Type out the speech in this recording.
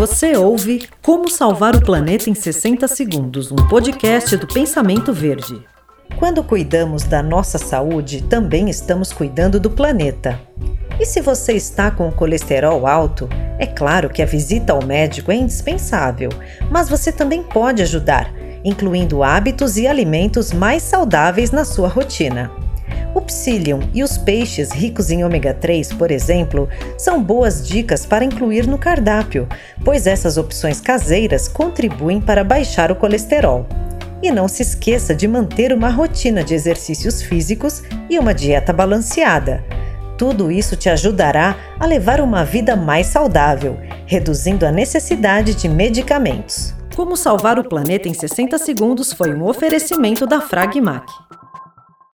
Você ouve Como Salvar o Planeta em 60 Segundos, um podcast do Pensamento Verde. Quando cuidamos da nossa saúde, também estamos cuidando do planeta. E se você está com o colesterol alto, é claro que a visita ao médico é indispensável, mas você também pode ajudar, incluindo hábitos e alimentos mais saudáveis na sua rotina. O psyllium e os peixes ricos em ômega 3, por exemplo, são boas dicas para incluir no cardápio, pois essas opções caseiras contribuem para baixar o colesterol. E não se esqueça de manter uma rotina de exercícios físicos e uma dieta balanceada. Tudo isso te ajudará a levar uma vida mais saudável, reduzindo a necessidade de medicamentos. Como salvar o planeta em 60 segundos foi um oferecimento da Fragmac.